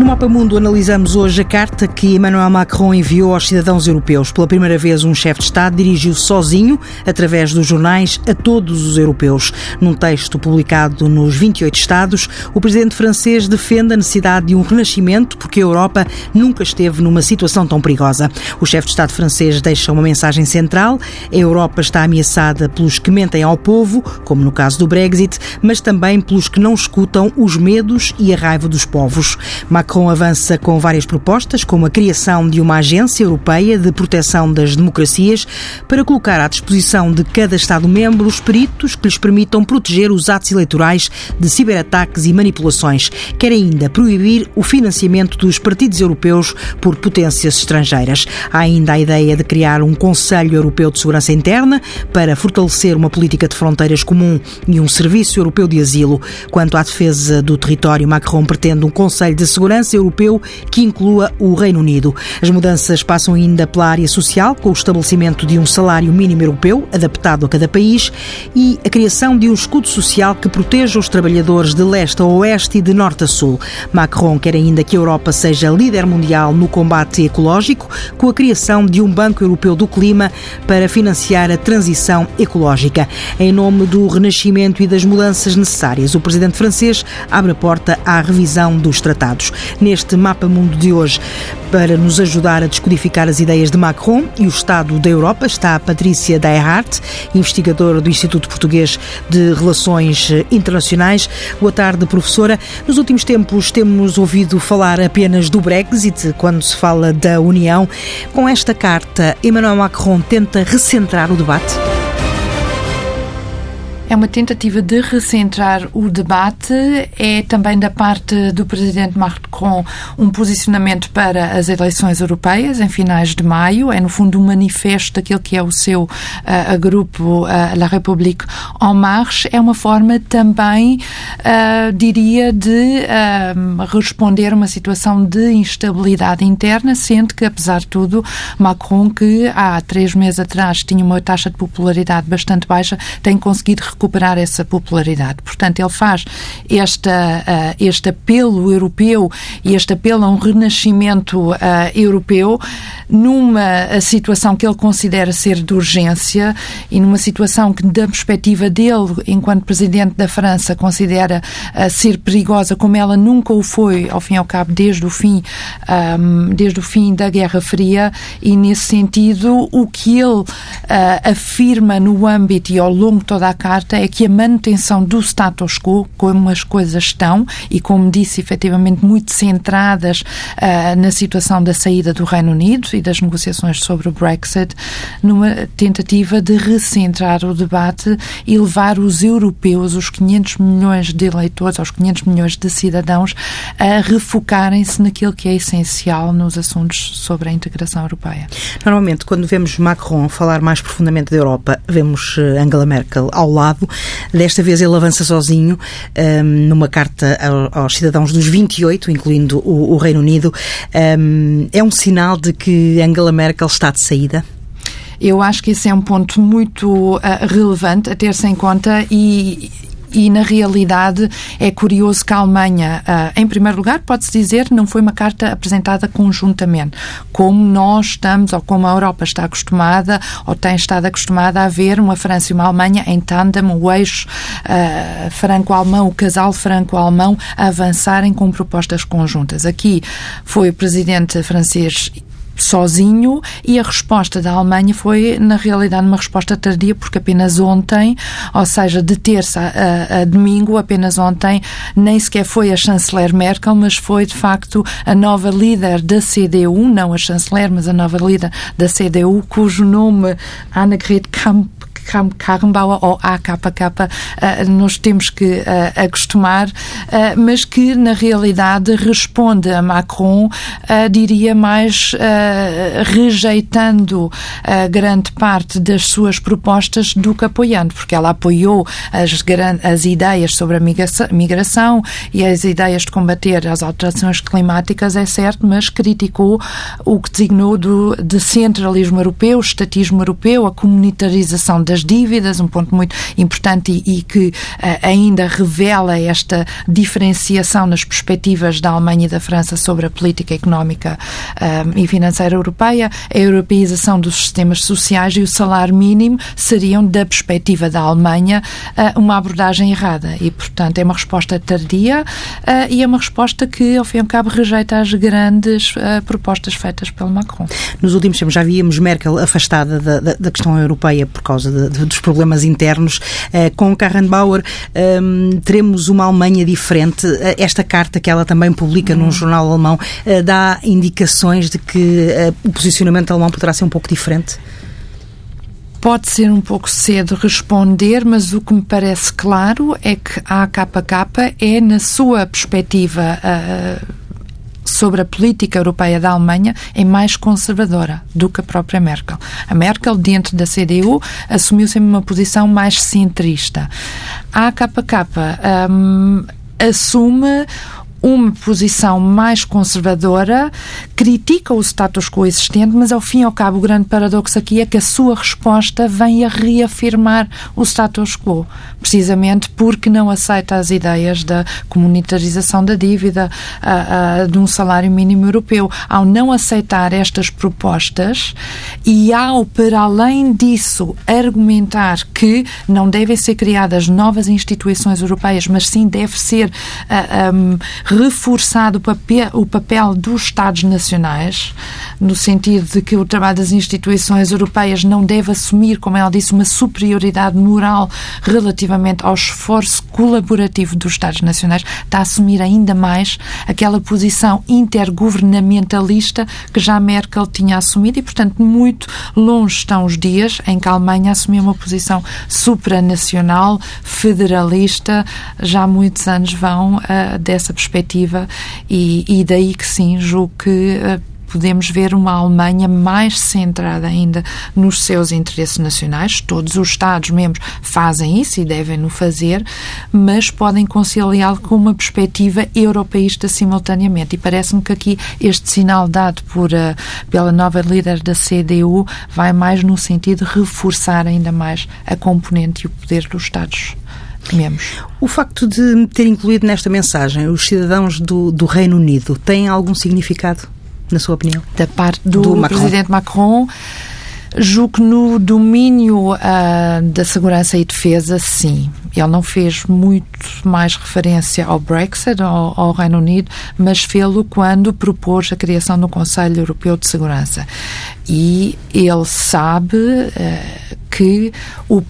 No Mapa Mundo analisamos hoje a carta que Emmanuel Macron enviou aos cidadãos europeus. Pela primeira vez, um chefe de Estado dirigiu sozinho, através dos jornais, a todos os europeus. Num texto publicado nos 28 Estados, o presidente francês defende a necessidade de um renascimento porque a Europa nunca esteve numa situação tão perigosa. O chefe de Estado francês deixa uma mensagem central. A Europa está ameaçada pelos que mentem ao povo, como no caso do Brexit, mas também pelos que não escutam os medos e a raiva dos povos. Macron Macron avança com várias propostas, como a criação de uma agência europeia de proteção das democracias, para colocar à disposição de cada Estado-membro os peritos que lhes permitam proteger os atos eleitorais de ciberataques e manipulações. Quer ainda proibir o financiamento dos partidos europeus por potências estrangeiras. Há ainda a ideia de criar um Conselho Europeu de Segurança Interna para fortalecer uma política de fronteiras comum e um Serviço Europeu de Asilo. Quanto à defesa do território, Macron pretende um Conselho de Segurança segurança europeu que inclua o Reino Unido. As mudanças passam ainda pela área social, com o estabelecimento de um salário mínimo europeu adaptado a cada país e a criação de um escudo social que proteja os trabalhadores de leste a oeste e de norte a sul. Macron quer ainda que a Europa seja líder mundial no combate ecológico, com a criação de um Banco Europeu do Clima para financiar a transição ecológica. Em nome do renascimento e das mudanças necessárias, o presidente francês abre a porta à revisão dos tratados neste Mapa Mundo de hoje. Para nos ajudar a descodificar as ideias de Macron e o Estado da Europa está a Patrícia Dayhart, investigadora do Instituto Português de Relações Internacionais. Boa tarde, professora. Nos últimos tempos temos ouvido falar apenas do Brexit quando se fala da União. Com esta carta, Emmanuel Macron tenta recentrar o debate? É uma tentativa de recentrar o debate, é também da parte do presidente Macron um posicionamento para as eleições europeias em finais de maio, é no fundo um manifesto daquilo que é o seu uh, grupo uh, La République en Marche, é uma forma também, uh, diria, de responder a uma situação de instabilidade interna, sendo que, apesar de tudo, Macron, que há três meses atrás tinha uma taxa de popularidade bastante baixa, tem conseguido recuperar essa popularidade. Portanto, ele faz esta, uh, este apelo europeu e este apelo a um renascimento uh, europeu numa situação que ele considera ser de urgência e numa situação que, da perspectiva dele, enquanto presidente da França, considera uh, ser perigosa como ela nunca o foi, ao fim e ao cabo, desde o fim, um, desde o fim da Guerra Fria e, nesse sentido, o que ele afirma no âmbito e ao longo de toda a carta é que a manutenção do status quo, como as coisas estão, e como disse, efetivamente muito centradas uh, na situação da saída do Reino Unido e das negociações sobre o Brexit, numa tentativa de recentrar o debate e levar os europeus, os 500 milhões de eleitores, aos 500 milhões de cidadãos, a refocarem-se naquilo que é essencial nos assuntos sobre a integração europeia. Normalmente, quando vemos Macron falar mais profundamente da Europa, vemos eh, Angela Merkel ao lado Desta vez ele avança sozinho um, numa carta aos cidadãos dos 28, incluindo o, o Reino Unido. Um, é um sinal de que Angela Merkel está de saída? Eu acho que esse é um ponto muito uh, relevante a ter-se em conta e e, na realidade, é curioso que a Alemanha, ah, em primeiro lugar, pode-se dizer, não foi uma carta apresentada conjuntamente, como nós estamos, ou como a Europa está acostumada, ou tem estado acostumada a ver uma França e uma Alemanha em tandem, o eixo uh, franco-alemão, o casal franco-alemão, avançarem com propostas conjuntas. Aqui foi o presidente francês sozinho e a resposta da Alemanha foi, na realidade, uma resposta tardia, porque apenas ontem, ou seja, de terça a, a, domingo, apenas ontem, nem sequer foi a chanceler Merkel, mas foi, de facto, a nova líder da CDU, não a chanceler, mas a nova líder da CDU, cujo nome, Annegret Kamp Karrenbauer ou AKK, eh, nós temos que eh, acostumar, eh, mas que na realidade responde a Macron, diria mais rejeitando grande parte das suas propostas do que apoiando, porque ela apoiou as, as ideias sobre a migração e as ideias de combater as alterações climáticas, é certo, mas criticou o que designou do, de centralismo europeu, estatismo europeu, a comunitarização das das dívidas, um ponto muito importante e, e que uh, ainda revela esta diferenciação nas perspectivas da Alemanha e da França sobre a política económica uh, e financeira europeia, a europeização dos sistemas sociais e o salário mínimo seriam, da perspectiva da Alemanha, uh, uma abordagem errada. E, portanto, é uma resposta tardia e é uma resposta que, ao fim e ao cabo, rejeita as grandes propostas feitas pelo Macron. Nos últimos tempos já víamos Merkel afastada da, da, da questão europeia por causa de, de, dos problemas internos. Uh, com Karrenbauer ehm, teremos uma Alemanha diferente. Uh, esta carta que ela também publica num jornal alemão uh, dá indicações de que o posicionamento alemão poderá ser um pouco diferente? Pode ser um pouco cedo responder, mas o que me parece claro é que a AKK é, na sua perspectiva uh, sobre a política europeia da Alemanha é mais conservadora do que a própria Merkel. A Merkel, dentro da CDU, assumiu sempre uma posição mais centrista. A AKK um, assume uma posição mais conservadora, critica o status quo existente, mas ao fim e ao cabo o grande paradoxo aqui é que a sua resposta vem a reafirmar o status quo, precisamente porque não aceita as ideias da comunitarização da dívida, a, a, de um salário mínimo europeu. Ao não aceitar estas propostas e ao, para além disso, argumentar que não devem ser criadas novas instituições europeias, mas sim deve ser uh, reforçado o papel, dos Estados nacionais, no sentido de que o trabalho das instituições europeias não deve assumir, como ela disse, uma superioridade moral relativamente ao esforço colaborativo dos Estados nacionais, está a assumir ainda mais aquela posição intergovernamentalista que já Merkel tinha assumido e, portanto, muito longe estão os dias em que a Alemanha assumiu uma posição supranacional, federalista, já muitos anos vão uh, dessa perspectiva perspectiva e, e daí que sim, julgo que uh, podemos ver uma Alemanha mais centrada ainda nos seus interesses nacionais. Todos os Estados-membros fazem isso e devem no fazer, mas podem conciliá-lo com uma perspectiva europeísta simultaneamente. E parece-me que aqui este sinal dado por, uh, pela nova líder da CDU vai mais no sentido de reforçar ainda mais a componente e o poder dos Estados O facto de ter incluído nesta mensagem os cidadãos do, do Reino Unido tem algum significado, na sua opinião? Da parte do, do Macron. presidente Macron. Julgo que no domínio uh, da segurança e defesa, sim. Ele não fez muito mais referência ao Brexit, ao, ao Reino Unido, mas fê-lo quando propôs a criação do Conselho Europeu de Segurança. E ele sabe uh, que o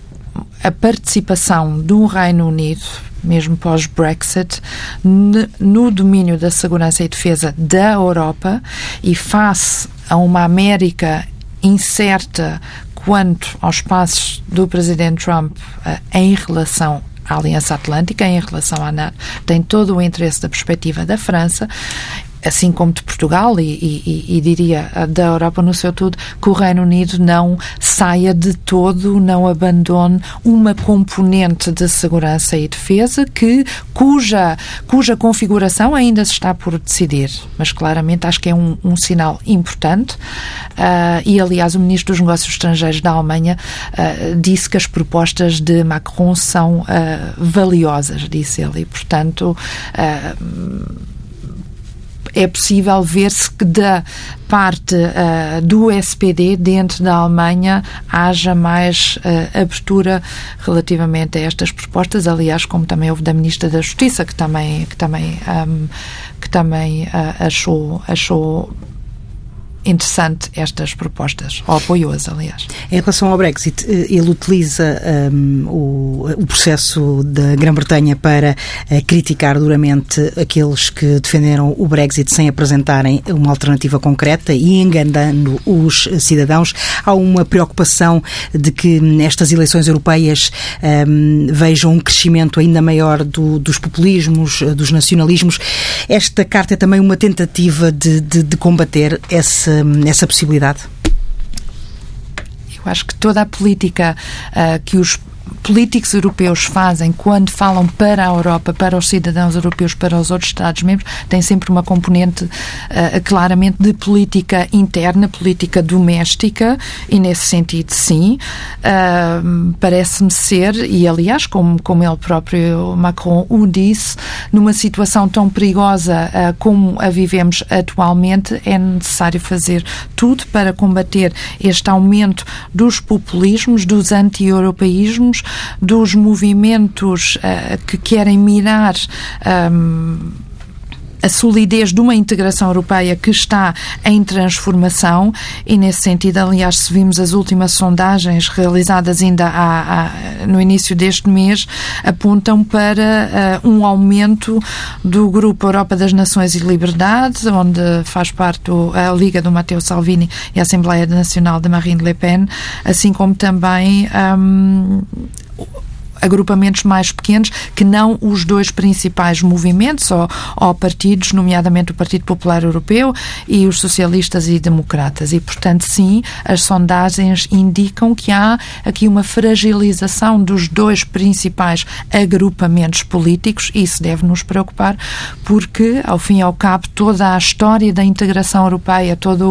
a participação do Reino Unido, mesmo pós-Brexit, no domínio da segurança e defesa da Europa e face a uma América incerta quanto aos passos do presidente Trump uh, em relação à Aliança Atlântica, em relação à NATO, tem todo o interesse da perspectiva da França assim como de Portugal e, e, e, diria da Europa no seu todo, que o Reino Unido não saia de todo, não abandone uma componente de segurança e defesa que cuja cuja configuração ainda se está por decidir, mas claramente acho que é um, um sinal importante. Uh, e aliás o Ministro dos Negócios Estrangeiros da Alemanha uh, disse que as propostas de Macron são uh, valiosas, disse ele, e portanto é possível ver-se que da parte uh, do SPD dentro da Alemanha haja mais uh, abertura relativamente a estas propostas, aliás, como também houve da Ministra da Justiça, que também, que também, um, que também uh, achou, achou interessante estas propostas, ou apoiou-as, aliás. Em relação ao Brexit, eh, ele utiliza um, o, o, processo da Grã-Bretanha para uh, criticar duramente aqueles que defenderam o Brexit sem apresentarem uma alternativa concreta e enganando os cidadãos. Há uma preocupação de que nestas eleições europeias um, vejam um crescimento ainda maior do, dos populismos, eh, dos nacionalismos. Esta carta é também uma tentativa de, de, de combater esse essa, possibilidade? Eu acho que toda a política uh, que os políticos europeus fazem quando falam para a Europa, para os cidadãos europeus, para os outros Estados-membros, tem sempre uma componente uh, claramente de política interna, política doméstica, e nesse sentido, sim, uh, parece-me ser, e aliás, como, como ele próprio Macron o disse, numa situação tão perigosa uh, como a vivemos atualmente, é necessário fazer tudo para combater este aumento dos populismos, dos anti-europeísmos, dos movimentos uh, que querem mirar. Um, a solidez de uma integração europeia que está em transformação e, nesse sentido, aliás, se vimos as últimas sondagens realizadas ainda há, há, no início deste mês, apontam para uh, um aumento do Grupo Europa das Nações e Liberdades, onde faz parte o, a Liga do Matteo Salvini e a Assembleia Nacional de Marine Le Pen, assim como também um, agrupamentos mais pequenos que não os dois principais movimentos ou, ou, partidos, nomeadamente o Partido Popular Europeu e os socialistas e democratas. E, portanto, sim, as sondagens indicam que há aqui uma fragilização dos dois principais agrupamentos políticos e isso deve nos preocupar porque, ao fim e ao cabo, toda a história da integração europeia, toda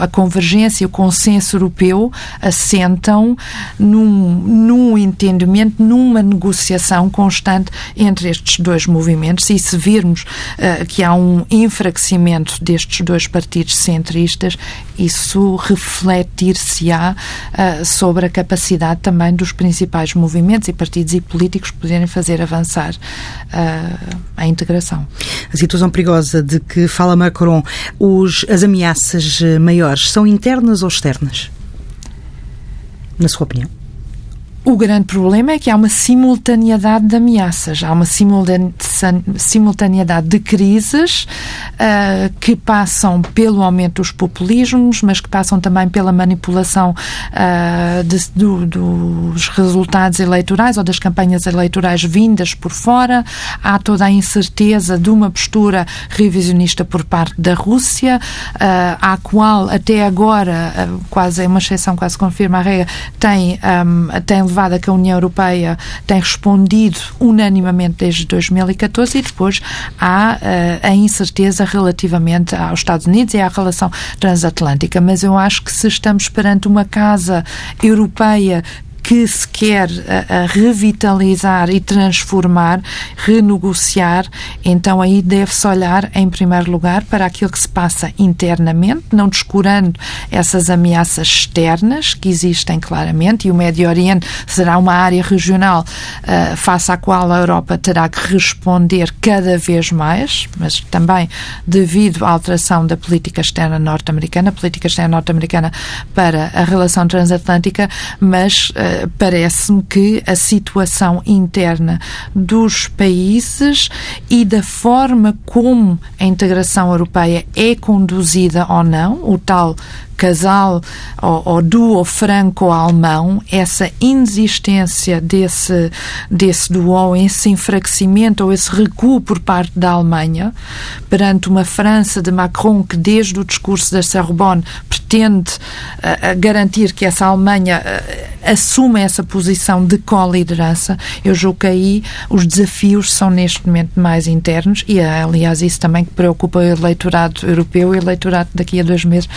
a convergência, o consenso europeu assentam num, num entendimento numa negociação constante entre estes dois movimentos e se virmos uh, que há um enfraquecimento destes dois partidos centristas, isso refletir-se-á uh, sobre a capacidade também dos principais movimentos e partidos e políticos poderem fazer avançar uh, a integração. A situação perigosa de que fala Macron, os, as ameaças maiores são internas ou externas? Na sua opinião? O grande problema é que há uma simultaneidade de ameaças, há uma simultaneidade de crises uh, que passam pelo aumento dos populismos, mas que passam também pela manipulação uh, de, do, dos resultados eleitorais ou das campanhas eleitorais vindas por fora. Há toda a incerteza de uma postura revisionista por parte da Rússia, uh, à qual até agora, quase é uma exceção, quase confirma a regra, tem, um, tem levado a que a União Europeia tem respondido unanimamente desde 2014 e depois há uh, a incerteza relativamente aos Estados Unidos e à relação transatlântica. Mas eu acho que se estamos perante uma casa europeia que se quer a, a revitalizar e transformar, renegociar, então aí deve-se olhar, em primeiro lugar, para aquilo que se passa internamente, não descurando essas ameaças externas que existem claramente, e o Médio Oriente será uma área regional uh, face à qual a Europa terá que responder cada vez mais, mas também devido à alteração da política externa norte-americana, política externa norte-americana para a relação transatlântica, mas uh, parece-me que a situação interna dos países e da forma como a integração europeia é conduzida ou não, o tal casal ou, ou duo franco-alemão, essa inexistência desse, desse duo, esse enfraquecimento ou esse recuo por parte da Alemanha perante uma França de Macron que desde o discurso da Sorbonne pretende uh, garantir que essa Alemanha uh, assuma essa posição de co-liderança, eu julgo que aí os desafios são neste momento mais internos e, aliás, isso também que preocupa o eleitorado europeu. O eleitorado daqui a dois meses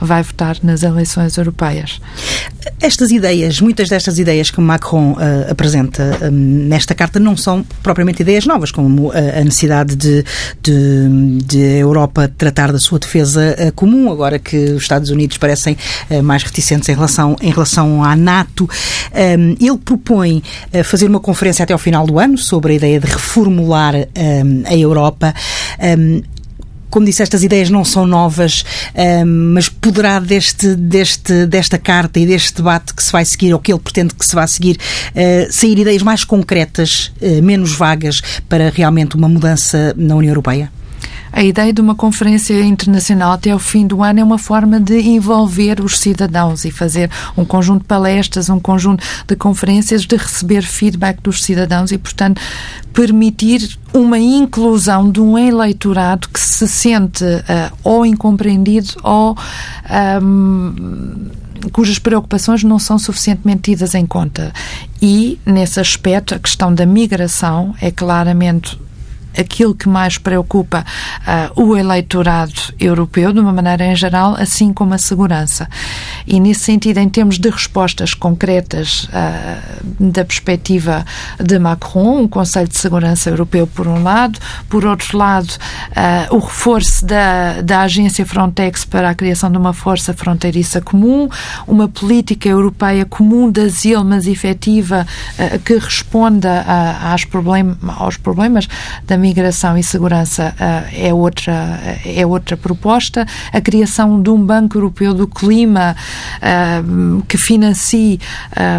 vai votar nas eleições europeias. Estas ideias, muitas destas ideias que Macron uh, apresenta um, nesta carta não são propriamente ideias novas, como uh, a necessidade de, de, de, a Europa tratar da sua defesa uh, comum, agora que os Estados Unidos parecem mais reticentes em relação, em relação à NATO. Um, ele propõe fazer uma conferência até ao final do ano sobre a ideia de reformular um, a Europa como disse, estas ideias não são novas, mas poderá deste, deste, desta carta e deste debate que se vai seguir, ou que ele pretende que se vá seguir, uh, sair ideias mais concretas, uh, menos vagas, para realmente uma mudança na União Europeia? A ideia de uma conferência internacional até o fim do ano é uma forma de envolver os cidadãos e fazer um conjunto de palestras, um conjunto de conferências, de receber feedback dos cidadãos e, portanto, permitir uma inclusão de um eleitorado que se sente uh, ou incompreendido ou um, cujas preocupações não são suficientemente tidas em conta. E, nesse aspecto, a questão da migração é claramente aquilo que mais preocupa uh, o eleitorado europeu, de uma maneira em geral, assim como a segurança. E, nesse sentido, em termos de respostas concretas uh, da perspectiva de Macron, um Conselho de Segurança Europeu, por um lado, por outro lado, uh, o reforço da, da agência Frontex para a criação de uma força fronteiriça comum, uma política europeia comum de asilo, mas efetiva, que responda aos, problem aos problemas da migração e segurança uh, é, outra, é outra proposta. A criação de um Banco Europeu do Clima uh, que financie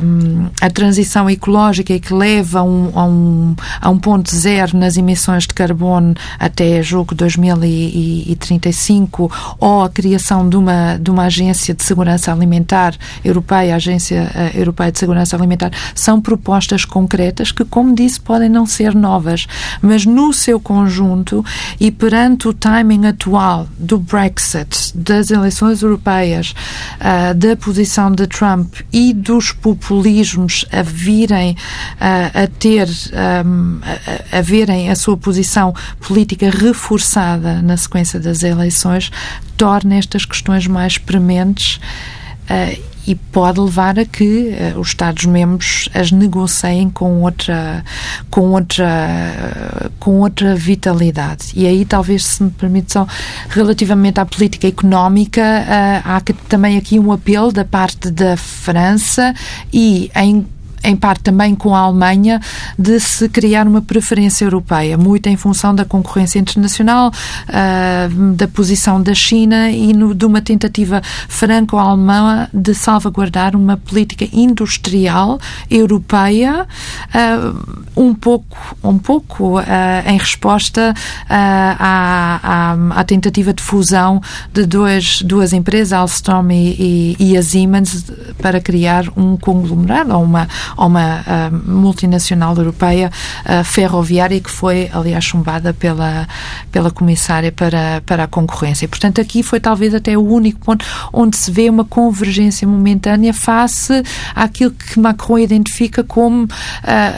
um, a transição ecológica e que leve a um, a, um, a um ponto zero nas emissões de carbono até julgo 2035 ou a criação de uma, de uma agência de segurança alimentar europeia, a Agência Europeia de Segurança Alimentar, são propostas concretas que, como disse, podem não ser novas, mas no seu conjunto e perante o timing atual do Brexit, das eleições europeias, uh, da posição de Trump e dos populismos a virem uh, a ter, um, a, a verem a sua posição política reforçada na sequência das eleições, torna estas questões mais prementes. Uh, e pode levar a que uh, os Estados-membros as negociem com outra, com outra, uh, com outra vitalidade. E aí, talvez, se me permite só, relativamente à política económica, uh, há também aqui um apelo da parte da França e em em parte também com a Alemanha, de se criar uma preferência europeia, muito em função da concorrência internacional, uh, da posição da China e no, de uma tentativa franco-alemã de salvaguardar uma política industrial europeia, uh, um pouco, um pouco uh, em resposta à, à, à, tentativa de fusão de duas, duas empresas, Alstom e, e, e a Siemens, para criar um conglomerado ou uma a uma uh, multinacional europeia ferroviária que foi, aliás, chumbada pela, pela Comissária para, para a Concorrência. Portanto, aqui foi talvez até o único ponto onde se vê uma convergência momentânea face àquilo que Macron identifica como uh,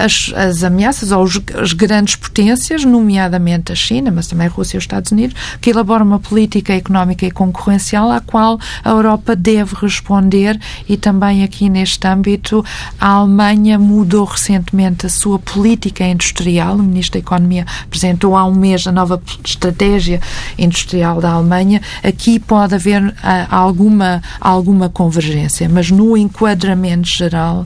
as, as ameaças ou as grandes potências, nomeadamente a China, mas também a Rússia e os Estados Unidos, que elaboram uma política económica e concorrencial à qual a Europa deve responder e também aqui neste âmbito a Alemanha Alemanha mudou recentemente a sua política industrial. O Ministro da Economia apresentou há um mês a nova estratégia industrial da Alemanha. Aqui pode haver uh, alguma, alguma convergência, mas no enquadramento geral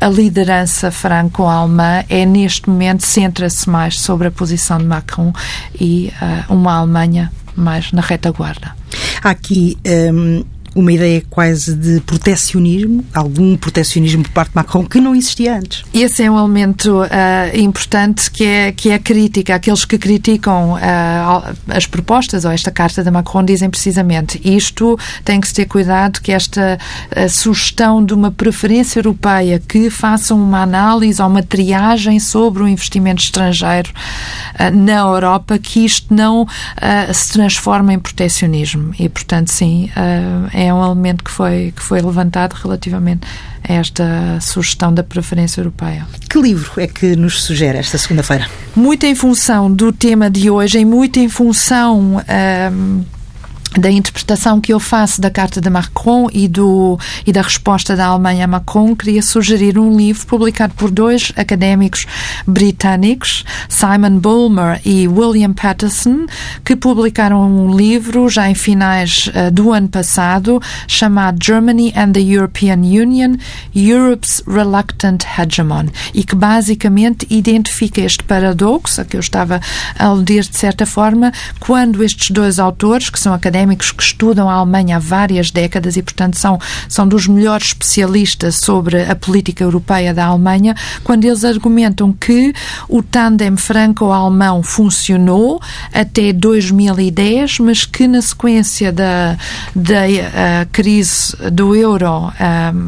a liderança franco-alemã é neste momento centra-se mais sobre a posição de Macron e uh, uma Alemanha mais na retaguarda. Aqui um, uma ideia quase de protecionismo, algum protecionismo por parte de Macron que não existia antes. Esse é um elemento uh, importante que é, que é a crítica. Aqueles que criticam uh, as propostas ou esta carta de Macron dizem precisamente isto tem que se ter cuidado que esta uh, sugestão de uma preferência europeia que faça uma análise ou uma triagem sobre o investimento estrangeiro na Europa, que isto não se transforme em protecionismo. E, portanto, sim, é um elemento que foi, que foi levantado relativamente a esta sugestão da preferência europeia. Que livro é que nos sugere esta segunda-feira? Muito em função do tema de hoje, e muito em função. Um, da interpretação que eu faço da carta de Macron e, do, e da resposta da Alemanha a Macron, queria sugerir um livro publicado por dois académicos britânicos, Simon Bulmer e William Patterson, que publicaram um livro já em finais uh, do ano passado, chamado Germany and the European Union, Europe's Reluctant Hegemon, e que basicamente identifica este paradoxo, a que eu estava a aludir de certa forma, quando estes dois autores, que são académicos, académicos que estudam a Alemanha há várias décadas e, portanto, são, são dos melhores especialistas sobre a política europeia da Alemanha, quando eles argumentam que o tandem franco-alemão funcionou até 2010, mas que na sequência da, da uh, crise do euro uh,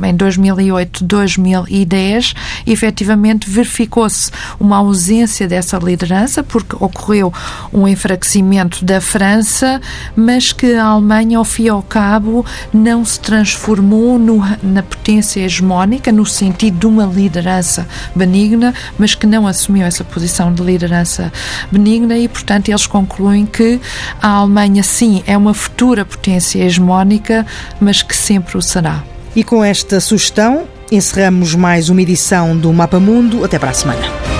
em 2008-2010, efetivamente verificou-se uma ausência dessa liderança, porque ocorreu um enfraquecimento da França, mas que a Alemanha, ao fim e ao cabo, não se transformou no, na potência hegemónica, no sentido de uma liderança benigna, mas que não assumiu essa posição de liderança benigna e, portanto, eles concluem que a Alemanha, sim, é uma futura potência hegemónica, mas que sempre o será. E com esta sugestão, encerramos mais uma edição do Mapa Mundo. Até para a semana.